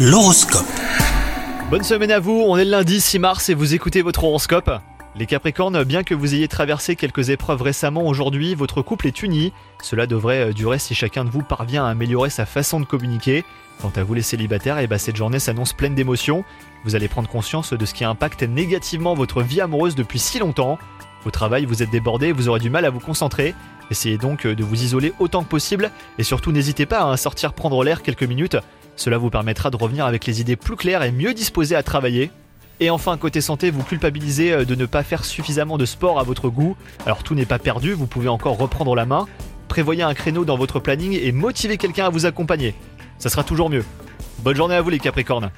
L'horoscope. Bonne semaine à vous, on est le lundi 6 mars et vous écoutez votre horoscope. Les Capricornes, bien que vous ayez traversé quelques épreuves récemment aujourd'hui, votre couple est uni. Cela devrait euh, durer si chacun de vous parvient à améliorer sa façon de communiquer. Quant à vous les célibataires, et bah cette journée s'annonce pleine d'émotions. Vous allez prendre conscience de ce qui impacte négativement votre vie amoureuse depuis si longtemps. Au travail, vous êtes débordé, vous aurez du mal à vous concentrer. Essayez donc euh, de vous isoler autant que possible et surtout n'hésitez pas à sortir prendre l'air quelques minutes. Cela vous permettra de revenir avec les idées plus claires et mieux disposées à travailler. Et enfin, côté santé, vous culpabilisez euh, de ne pas faire suffisamment de sport à votre goût. Alors tout n'est pas perdu, vous pouvez encore reprendre la main. Prévoyez un créneau dans votre planning et motivez quelqu'un à vous accompagner. Ça sera toujours mieux. Bonne journée à vous les Capricornes